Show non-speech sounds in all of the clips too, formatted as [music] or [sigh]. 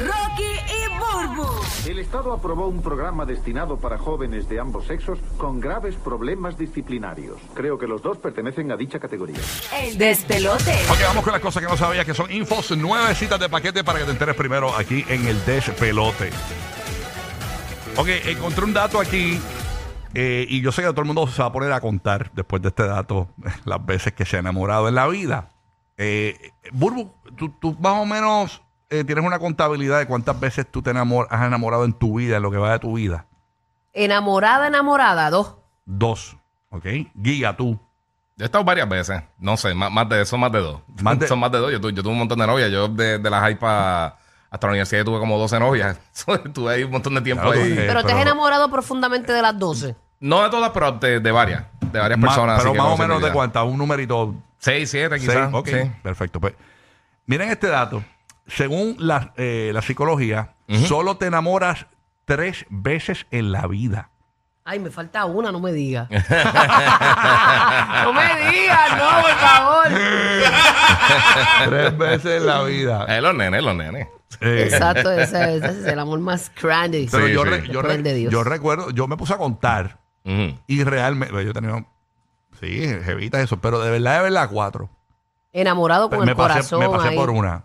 Rocky y Burbu. El Estado aprobó un programa destinado para jóvenes de ambos sexos con graves problemas disciplinarios. Creo que los dos pertenecen a dicha categoría. El despelote. Ok, vamos con las cosas que no sabías que son infos, nueve citas de paquete para que te enteres primero aquí en el despelote. Ok, encontré un dato aquí eh, y yo sé que todo el mundo se va a poner a contar después de este dato [laughs] las veces que se ha enamorado en la vida. Eh, Burbu, tú, tú más o menos eh, tienes una contabilidad de cuántas veces tú te enamor- has enamorado en tu vida, en lo que va de tu vida. Enamorada, enamorada, dos. Dos, ¿ok? Guía tú. Yo he estado varias veces. No sé, más, más de son más de dos. Más de- [laughs] son más de dos. Yo, tu- yo tuve un montón de novias. Yo de, de la high pa- hasta la universidad tuve como 12 novias. [laughs] tuve ahí un montón de tiempo Claro, ahí. tú- eh, Pero te has pero- enamorado profundamente de las 12. No de todas, pero de, de varias. De varias Más- personas. pero así que más o menos de cuántas, un numerito Seis, siete, Seis, quizás. ok, Sí. perfecto. Pues, miren este dato. Según la, eh, la psicología, solo te enamoras tres veces en la vida. Ay, me falta una, no me digas. [laughs] [laughs] no me digas, no, por favor. [laughs] tres veces en la vida. Eh, los nenes, los nenes. Eh, Exacto, ese, ese es el amor más grande. pero Sí, yo, sí. re- yo, Después de Dios. yo recuerdo, yo me puse a contar Ujú. y realmente, yo tenido, sí, jevitas eso, pero de verdad, de verdad, cuatro. Enamorado con me el pasé, corazón me pasé ahí. por una.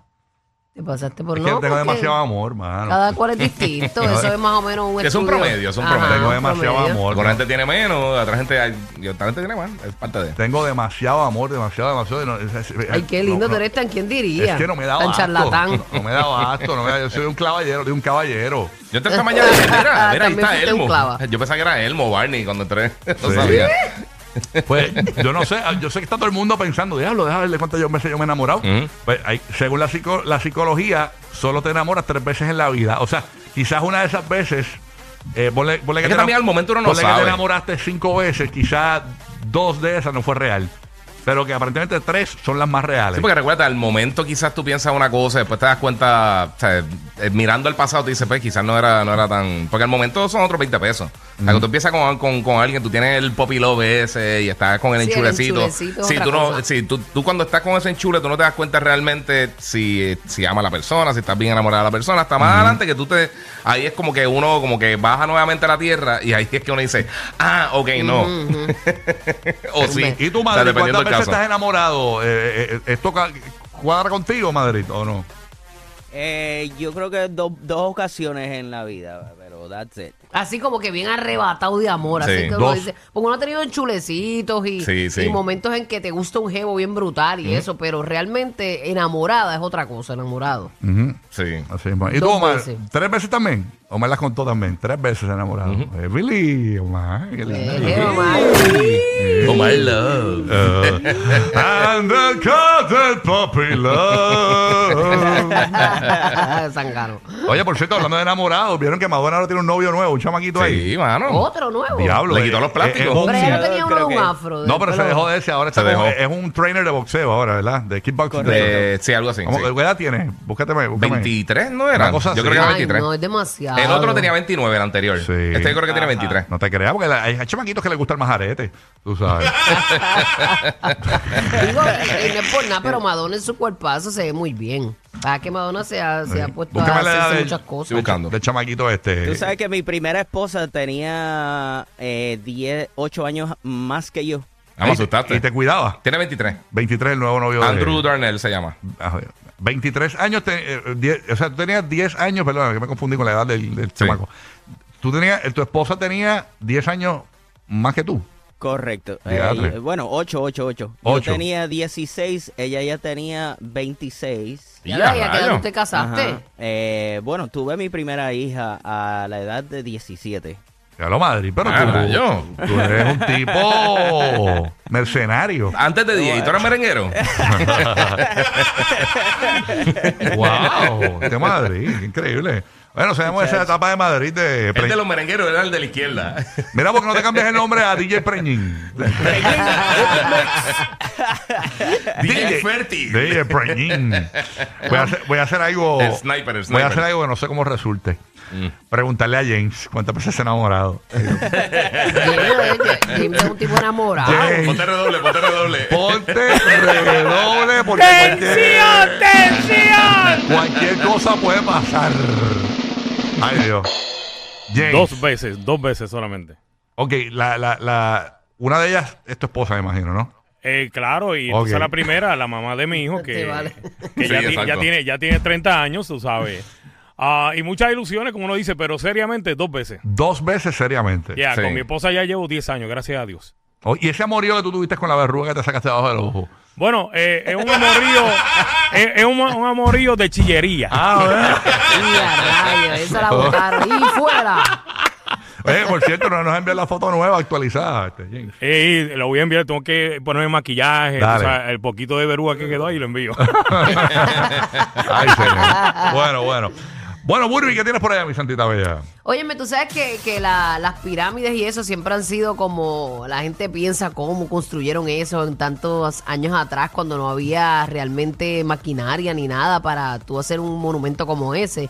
Te pasaste por Es no, que tengo porque demasiado amor, mano. Cada cual es distinto. [laughs] Eso es más o menos un Es un estudio. promedio, es un Ajá, promedio. Tengo un demasiado promedio. amor. ¿no? gente tiene menos, otra gente, hay- y otra gente tiene más. Es parte de. Tengo demasiado amor, demasiado, demasiado. no- es- es- Ay, qué lindo no, tú no. eres tan, ¿quién diría? Es que no me da Tan abasto. charlatán. [laughs] No me da abasto. No me da, yo soy un caballero, de un caballero. Yo entré esta mañana y dije, mira, mira, ahí [laughs] También está fuiste un Elmo. clava. Yo pensaba que era Elmo Barney cuando entré. No Sí. sabía. Pues yo no sé, yo sé que está todo el mundo pensando, diablo, déjame ver de cuántas yo me he enamorado. Pues hay- según la, psico- la psicología, solo te enamoras tres veces en la vida. O sea, quizás una de esas veces, eh, ponle, ponle Es que te también al momento uno no ponle que sabe. te enamoraste cinco veces, quizás dos de esas no fue real. Pero que aparentemente tres son las más reales. Sí, porque recuerda, al momento quizás tú piensas una cosa, después te das cuenta, o sea, eh, mirando el pasado, te dices, pues quizás no era, no era tan. Porque al momento son otros 20 pesos. O sea, cuando tú empiezas con, con, con alguien, tú tienes el poppy love ese y estás con el Sí, el enchulecito. es Sí, tú, no, sí, tú, tú cuando estás con ese enchule, tú no te das cuenta realmente si, si ama a la persona, si estás bien enamorada de la persona. Hasta más adelante que tú te. Ahí es como que uno, como que baja nuevamente a la tierra y ahí es que uno dice, ah, ok, no. [laughs] o sí. ¿Y tú, O sea, dependiendo del caso. estás enamorado? Eh, eh, eh, ¿Esto cuadra contigo, Madrid, o no? Eh, yo creo que do- dos ocasiones en la vida, pero that's it. Así como que bien arrebatado de amor. Sí, así que uno dos. dice. Porque uno ha tenido enchulecitos y, Sí, sí. y momentos en que te gusta un jevo bien brutal y eso, pero realmente enamorada es otra cosa, enamorado. Ujú. Sí. Así mismo. ¿Y Dos tú, Omar? veces. ¿Tres veces también? Omar las contó también. Tres veces enamorado. Eh, Billy, Omar. qué lindo. Eh, Omar. Eh, Oh my love. eh, and the cotton puppy love. [laughs] Sangano. Oye, por cierto, hablando de enamorados, ¿vieron que Madonna ahora tiene un novio nuevo, un chamaquito ahí? Sí, mano. Otro nuevo. Diablo. Le eh, quitó los eh, plásticos. es un- Pero ella no tenía uno de un que- afro. no, pero se dejó de ese. Ahora está Se como- dejó. es un trainer de boxeo ahora, ¿verdad? De kickboxing. De- sí, algo así. ¿Cómo, sí. ¿Qué edad tiene? Búscateme. búscame. 23 no era. Una cosa yo así. creo que era Ay, 23. no, es demasiado. el otro tenía 29, el anterior. Sí. Este yo creo que tiene 23. No te creas, porque la- hay, chamaquitos que les gusta el majarete. Tú sabes. [laughs] Digo, eh, no es por nada, pero Madonna en su cuerpazo se ve muy bien. Para que Madonna se ha, se ha puesto a Búscame la edad hacerse del- muchas Estoy cosas. buscando. Del chamaquito este. Tú sabes que mi primera esposa tenía eh, 10, 8 años más que yo. Ah, me asustaste. Y te cuidaba. Tiene 23. 23, el nuevo novio de- Andrew Darnell se llama. Ah. 23 años, te- eh, diez- o sea, tú tenías 10 años, perdón, que me confundí con la edad del, del chamaco. Tú tenías, tu esposa tenía 10 años más que tú. Correcto. Eh, bueno, 8, 8, 8. Ocho. Yo tenía 16, ella ya tenía 26. Ya, Ya, ¿y a qué edad rayo. tú te casaste? Eh, bueno, tuve mi primera hija a la edad de 17. Ya lo Madrid, pero Ah, tú, eres un tipo [laughs] mercenario. Antes de 10, ¿y tú eras merenguero? wow, de Madrid, increíble. Bueno, sabemos esa etapa de Madrid de... El de los merengueros era el de la izquierda. [laughs] Mira, porque no te cambias el nombre a DJ Preñín. [laughs] DJ Ferti. DJ Preñín. Voy a hacer, voy a hacer algo... El sniper, el Voy a sniper. hacer algo que no sé cómo resulte. preguntarle a James cuántas veces se ha enamorado. [laughs] James, es un tipo enamorado. James. Ponte redoble, ponte redoble. Ponte redoble porque cualquier, ¡Tensión! cualquier cosa puede pasar. Ay, Dios. James. Dos veces, dos veces solamente. Ok, la, la, la, una de ellas es tu esposa, me imagino, ¿no? Eh, claro, y Ok. entonces la primera, la mamá de mi hijo, [laughs] que, Sí, vale. que Sí, ya, ti- exacto. ya tiene, ya tiene 30 años, tú sabes. Ah, y muchas ilusiones, como uno dice, pero seriamente dos veces. Dos veces seriamente. Ya, Sí. con mi esposa ya llevo 10 años, gracias a Dios. Oh, y ese amorío que tú tuviste con la verruga que te sacaste debajo del ojo. Bueno, eh, es un amorío, [laughs] es, es un, un amorío de chillería. Ah, [laughs] Y a rayos, esa la botaron. [laughs] Y fuera. Oye, por cierto, no nos enviado la foto nueva actualizada, este, James. Eh, lo voy a enviar, tengo que ponerme maquillaje, o sea, el poquito de verruga que quedó ahí lo envío. Ay, señor. Bueno, bueno. Bueno, Burby, ¿qué tienes por allá, mi santita bella? Óyeme, tú sabes que, que la- las pirámides y eso siempre han sido como la gente piensa cómo construyeron eso en tantos años atrás cuando no había realmente maquinaria ni nada para tú hacer un monumento como ese.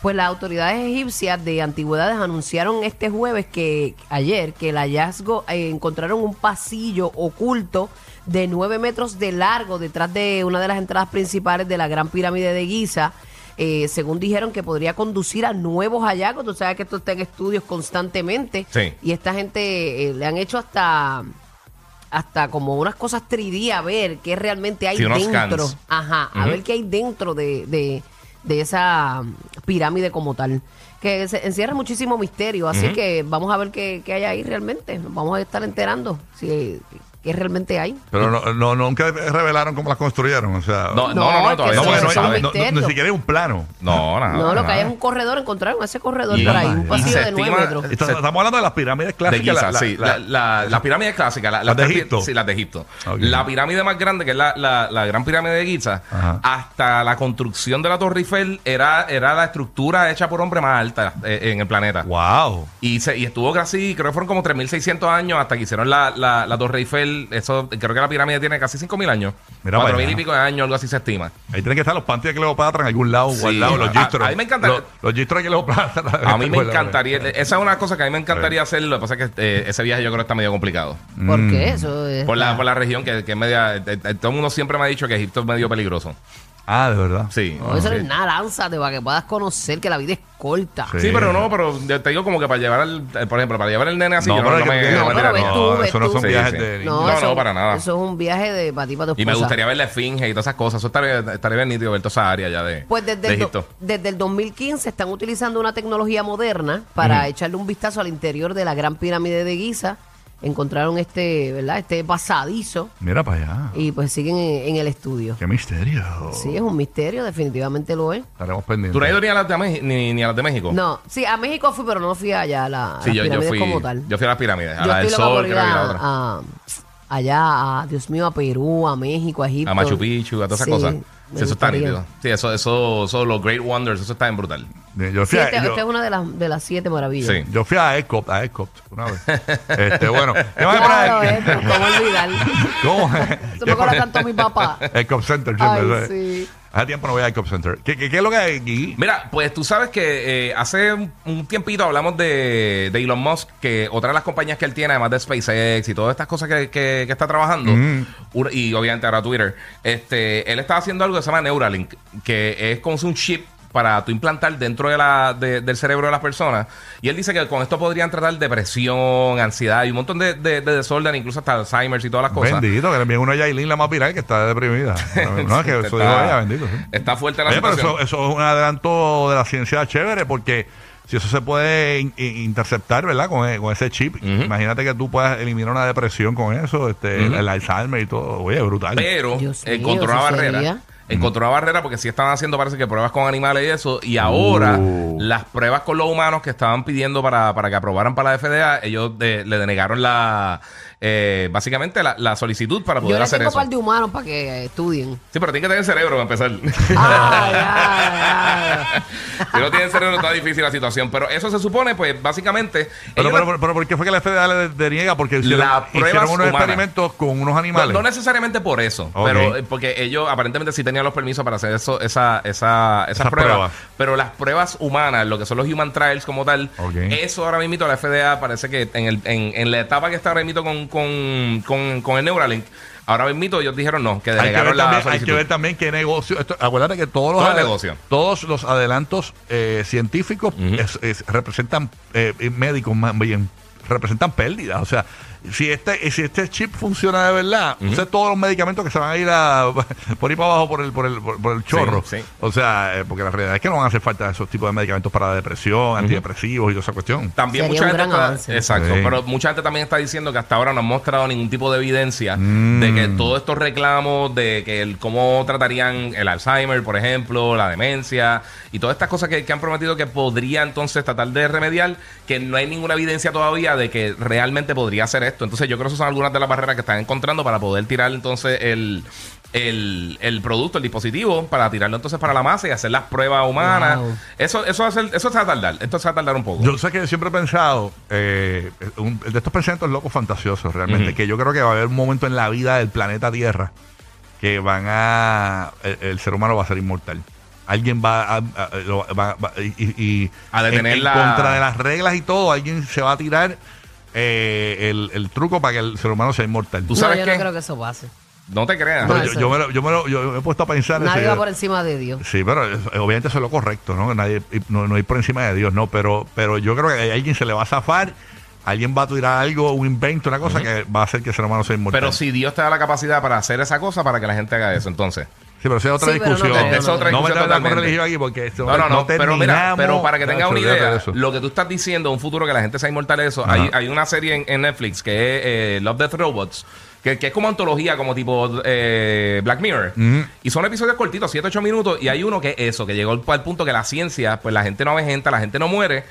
Pues las autoridades egipcias de antigüedades anunciaron este jueves que ayer que el hallazgo eh, encontraron un pasillo oculto de 9 metros de largo detrás de una de las entradas principales de la Gran Pirámide de Giza. Eh, según dijeron que podría conducir a nuevos hallazgos. Tú sabes que esto está en estudios constantemente. Sí. Y esta gente eh, le han hecho hasta hasta como unas cosas 3D a ver qué realmente hay Sí, dentro. Ajá, a ver qué hay dentro de, de, de esa pirámide como tal. Que se encierra muchísimo misterio, así que vamos a ver qué, qué hay ahí realmente. Nos vamos a estar enterando si qué realmente hay. Pero no, no, nunca revelaron cómo las construyeron, o sea... No, no, No, no, que todavía no, es un misterio. ni siquiera hay un plano. No, nada. no, lo que hay es un corredor, encontraron ese corredor por ahí, un pasillo de 9 estima- metros. Estamos hablando de las pirámides De clásicas. Giza, la- sí. la- La, la, la pirámide clásica. La, Las de Egipto. Sí, las de Egipto. La pirámide más grande, que es la, la, la gran pirámide de Giza, Ajá. hasta la construcción de la Torre Eiffel era, era la estructura hecha por hombre más alta eh, en el planeta. Wow. Y, se, y estuvo casi, creo que fueron como 3.600 años hasta que hicieron la, la, la Torre Eiffel. Eso, creo que la pirámide tiene casi 5.000 años. Mira para 4.000 allá. y pico de años, algo así se estima. Ahí tienen que estar los panties de Cleopatra en algún lado, Sí. guardados, los A- gistros. a mí me encantaría- Los, los gistros de Cleopatra. [laughs] A mí me [laughs] Guardados. encantaría, esa es una cosa que a mí me encantaría hacer, lo que pasa es que eh, ese viaje yo creo que está medio complicado. ¿Por Mm. qué? Eso es Por la, por la región que, que es media, eh, eh, todo el mundo siempre me ha dicho que Egipto es medio peligroso. Ah, de verdad. Sí. No, eso no es nada, lánzate para que puedas conocer que la vida es corta. Sí. Sí, pero no, pero yo te digo como que para llevar el, eh, por ejemplo, para llevar el nene así, No, yo no, que- me, no no, pero ves tú, ves eso no tú. son Sí, viajes sí. de niños. No, eso- no, para nada. Eso es un viaje de para ti, para tu Y me esposa. gustaría ver la esfinge y todas esas cosas. Eso estaría, estaría bien nítido ver toda esa área ya de, Pues desde de el, do- Egipto. desde el 2015 están utilizando una tecnología moderna para echarle un vistazo al interior de la Gran Pirámide de Giza. Encontraron este, ¿verdad? Este pasadizo Mira para allá. y pues siguen en, en el estudio. Qué misterio. Sí, es un misterio, definitivamente lo es. Estaremos pendientes. ¿Tú no has ido ni a las de, Meji- ni, ni a las de México? No, sí, a México fui, pero no fui allá a, la, a Sí, las yo, yo pirámides fui, como tal. yo fui a las pirámides. A Yo la del estoy loca Sol, ir creo que y la a- otra. a- allá, a, Dios mío, a Perú, a México, a Egipto. A Machu Picchu, a todas esas Sí, cosas. Sí, eso está nítido. Sí, eso, eso, eso, los Great Wonders, eso está bien brutal. Yo Sí, fui, a, esta, yo, esta es una de las, de las siete maravillas. Sí. yo fui a Ecop, a Ecop una vez. [laughs] este, bueno. ¿qué más Claro, ¿cómo olvidar? [laughs] ¿Cómo? Eso me acuerda tanto mi papá. Ecop Center, Ay, siempre. sí. Hace tiempo no voy a Ecop Center. ¿Qué, qué, qué es lo que hay aquí? Mira, pues tú sabes que eh, hace un, un tiempito hablamos de, de Elon Musk, que otra de las compañías que él tiene, además de SpaceX y todas estas cosas que, que- que está trabajando, Mm. y obviamente ahora Twitter, este, él está haciendo algo que se llama Neuralink, que es como un chip para tú implantar dentro de la, de- del cerebro de las personas. Y él dice que con esto podrían tratar depresión, ansiedad y un montón de, de, de desorden, incluso hasta Alzheimer y todas las cosas. Bendito, que le envíen una Yailin la más viral que está deprimida. [laughs] No, es que eso Está- ella, bendito. sí. Está fuerte la Oye, pero eso, eso es un adelanto de la ciencia chévere porque si eso se puede in- in- interceptar, ¿verdad? Con, e- con ese chip, imagínate que tú puedas eliminar una depresión con eso, este, el Alzheimer y todo. Oye, brutal. Pero encontró una barrera. sería. Encontró una barrera porque sí estaban haciendo, parece que pruebas con animales y eso. Y ahora, Uh. las pruebas con los humanos que estaban pidiendo para, para que aprobaran para la FDA, ellos de- le denegaron la. Eh, básicamente la, la solicitud para poder Yo hacer tengo eso. un par de humanos para que estuden. Sí, pero tiene que tener cerebro para empezar. Ah, ya, ya. [laughs] si no tienen cerebro está difícil la situación. Pero eso se supone, pues, básicamente... Pero, ellos- pero, pero, ¿por qué fue que la FDA le deniega? Porque hicieron, pruebas hicieron unos humanas. experimentos con unos no, animales. no necesariamente por eso, pero eh, porque ellos aparentemente sí tenían los permisos para hacer eso, esa, esa, esas, Esas pruebas, pruebas. Pero las pruebas humanas, lo que son los human trials como tal, eso ahora mismo la FDA parece que en, el, en, en la etapa que está ahora mismo con, con, con, con el Neuralink, ahora mismo ellos dijeron no, que hay que, ver la también, hay que ver también qué negocio. Esto, acuérdate que todos los, negocio. todos los adelantos eh, científicos es- es- representan eh, médicos más bien representan pérdidas. O sea, si este si este chip funciona de verdad, o sea, todos los medicamentos que se van a ir a, [laughs] por ahí para abajo por el por el, por, por el chorro. Sí, sí. O sea, eh, porque la realidad es que no van a hacer falta esos tipos de medicamentos para la depresión, antidepresivos y toda esa cuestión. También Sería mucha gente está, exacto, Sí. pero mucha gente también está diciendo que hasta ahora no han mostrado ningún tipo de evidencia Mm. de que todos estos reclamos de que el cómo tratarían el Alzheimer, por ejemplo, la demencia y todas estas cosas que, que han prometido que podría entonces tratar de remediar, que no hay ninguna evidencia todavía de que realmente podría hacer esto. Entonces yo creo que esas son algunas de las barreras que están encontrando para poder tirar entonces el el, el producto, el dispositivo, para tirarlo entonces para la masa y hacer las pruebas humanas. Wow. Eso, eso, eso se va a tardar. Esto se va a tardar un poco. Yo sé que siempre he pensado, eh, un- de estos pensamientos locos fantasiosos realmente, que yo creo que va a haber un momento en la vida del planeta Tierra que van a. El, el ser humano va a ser inmortal. Alguien va a. a- va- va- y, y- A detener en, en la- contra de las reglas y todo, alguien se va a tirar eh, el, el truco para que el ser humano sea inmortal. Tú No, sabes yo qué? no creo que eso pase. No te creas. No, yo, yo me lo, yo, me lo- yo me he puesto a pensar. Nadie ese- va por encima de Dios. Sí, pero obviamente eso es lo correcto, ¿no? Nadie, no, no ir por encima de Dios, ¿no? Pero, pero yo creo que a alguien se le va a zafar, alguien va a tirar algo, un invento, una cosa que va a hacer que el ser humano sea inmortal. Pero si Dios te da la capacidad para hacer esa cosa, para que la gente haga eso, entonces. Sí, pero esa es otra Sí, no discusión. creo, Es otra no discusión me religión aquí porque esto- No, no, no. Pero mira, pero para que tengas una idea, de eso. lo que tú estás diciendo, un futuro que la gente sea inmortal eso, hay, hay una serie en, en Netflix que es eh, Love Death Robots. Que, que es como antología, como tipo eh, Black Mirror. Y son episodios cortitos, 7, 8 minutos. Y hay uno que es eso, que llegó al, al punto que la ciencia, pues la gente no avejenta, la gente no muere.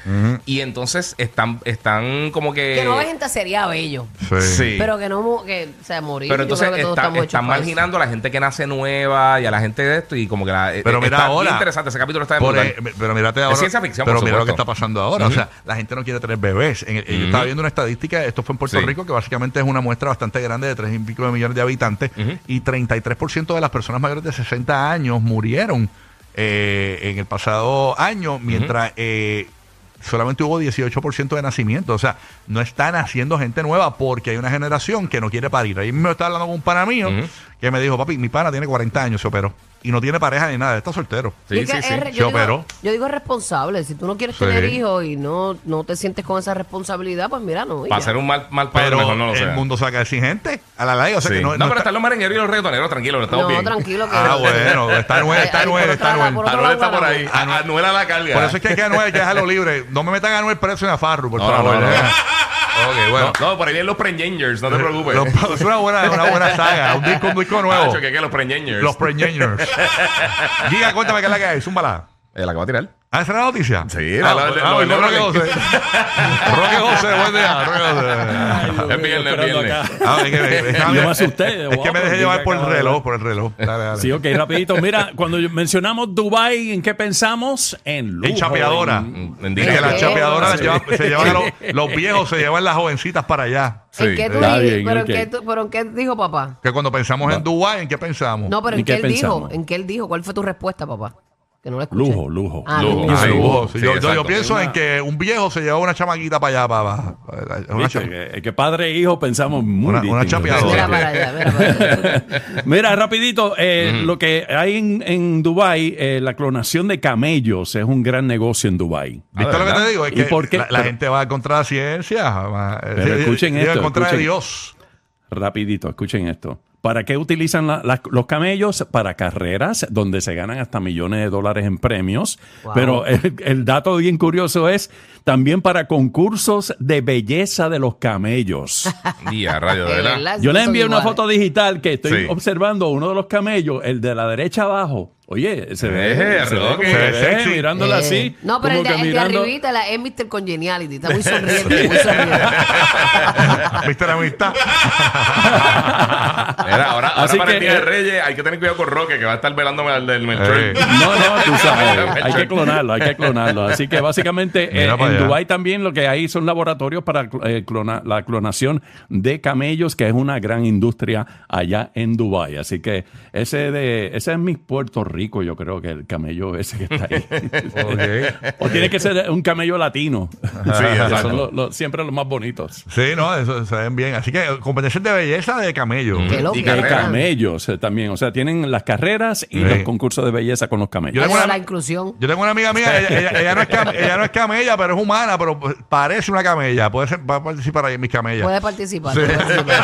Y entonces están, están como que. Que no gente sería bello. Sí. Sí. Pero que no, mu- que, o sea, morir. Pero entonces creo que todos está- estamos están marginando a la gente que nace nueva y a la gente de esto y como que la, Pero eh, mira está ahora. bien interesante ese capítulo está de Por e- pero mírate ahora. ciencia ficción, Pero por mira lo que está pasando ahora. O sea, la gente no quiere tener bebés. En el- Yo estaba viendo una estadística, esto fue en Puerto Sí. Rico, que básicamente es una muestra bastante grande de tres y pico de millones de habitantes. Ujú. Y 33% de las personas mayores de 60 años murieron eh, en el pasado año, mientras eh, solamente hubo 18% de nacimiento. O sea, no está naciendo gente nueva porque hay una generación que no quiere parir. Ahí me estaba hablando con un pana mío. Que me dijo, papi, mi pana tiene 40 años, se operó. Y no tiene pareja ni nada, está soltero. Sí, sí, sí. Se yo, digo, yo digo es responsable. Si tú no quieres Sí. tener hijos y no, no te sientes con esa responsabilidad, pues mira, no. y Para ya. ser un mal, mal padre, Pero mejor no lo el sea. mundo saca sin gente a la larga. O sea Sí. que no, no, no pero está- están los merengueros y los reggaetoneros, tranquilos, estamos No, bien. tranquilo que. Ah, bueno, [laughs] está Anuel, está Ay, ay, Anuel, por está otra- Anuel. por está por ahí. ganamos. A- Anuel a la carga. Por eso es que hay que Anuel, hay que dejarlo libre. No me metan a Anuel preso en Afarru, por No, favor. no, no, no. [laughs] ok, bueno. No, no, por ahí vienen los Preñangers, no te preocupes. Los- es una buena, una buena saga. Un disco, un disco nuevo. Nacho, que que los Preñangers. Los Preñangers. [laughs] Giga, cuéntame qué es la que hay. Zúmbala. Eh, la que va a tirar. ¿Ah, esa es la noticia? Sí, ah, la- la- ah, la- oye, la- Roque la- José. [laughs] Roque José, buen día. Roque José. Es viernes, es viernes. Ah, es que, es Yo me asusté. Es que me dejé ¿qué llevar por el reloj, por el reloj. Dale, dale. Sí, ok, rapidito. Mira, cuando mencionamos Dubai, ¿en qué pensamos? En lujo. En chapeadora. en- En Es que las chapeadoras se llevan a los, los viejos, se llevan las jovencitas para allá. ¿En Sí. qué tú bien, ¿Pero, ok. en qué tú- ¿Pero en qué dijo papá? Que cuando pensamos en Dubái, ¿en qué pensamos? No, pero ¿En ¿en qué qué él dijo? ¿En qué él dijo? ¿Cuál fue tu respuesta, papá? Que no lo escuché. Lujo, lujo. Ah, Lujo. lujo. Ah, Sí. lujo. Sí, yo, yo- yo exacto. pienso en que un viejo se lleva una chamaquita para allá, para, para- una, Viste, cha- que, que padre e hijo pensamos muy Una- una chapeadora. Mira para allá, mira para allá. [laughs] Mira, rapidito, eh, lo que hay en, en Dubái, eh, la clonación de camellos es un gran negocio en Dubái. ¿Viste lo que te digo? Es ¿Y que por qué? La, la Pero- gente va contra la ciencia. va- Pero sí, escuchen digo, esto, contra de escuchen. Dios. Rapidito, escuchen esto. ¿Para qué utilizan la- los camellos? Para carreras donde se ganan hasta millones de dólares en premios. Wow. Pero el, el dato bien curioso es también para concursos de belleza de los camellos. Y a radio, de De verdad. Yo le envié una foto digital que estoy Sí. observando uno de los camellos, el de la derecha abajo. Oye, se ve, Eh, se ve Se ve que, sexy. mirándola Eh, así. No, pero el de, que el de mirando- arribita la, es Mr. Congeniality. Está muy [laughs] sonriente, muy sonriente. [laughs] ¿Viste la amistad? [laughs] Era, ahora, ahora Así para el que, Día de eh, Reyes hay que tener cuidado con Roque, que va a estar velándome al del Melchor. Eh. No, no, tú sabes. hay que clonarlo, hay que clonarlo. Así que básicamente eh, en allá. Dubái también lo que hay son laboratorios para eh, clona- la clonación de camellos, que es una gran industria allá en Dubái. Así que ese de ese es mi Puerto Rico, yo creo que el camello ese que está ahí. [laughs] o tiene que ser un camello latino. Sí, [laughs] son los- los- siempre los más bonitos. Sí, no, eso se ven bien. Así que competencia de belleza de camello. Y De camellos eh, también. O sea, tienen las carreras y Sí. los concursos de belleza con los camellos. Yo tengo una- la inclusión. Yo tengo una amiga mía, ella, ella- ella no es cam- [laughs] ella no es camella, pero es humana, pero parece una camella. Puede ser, va a participar ahí en mis camellas. Puede participar. Sí. puede participar.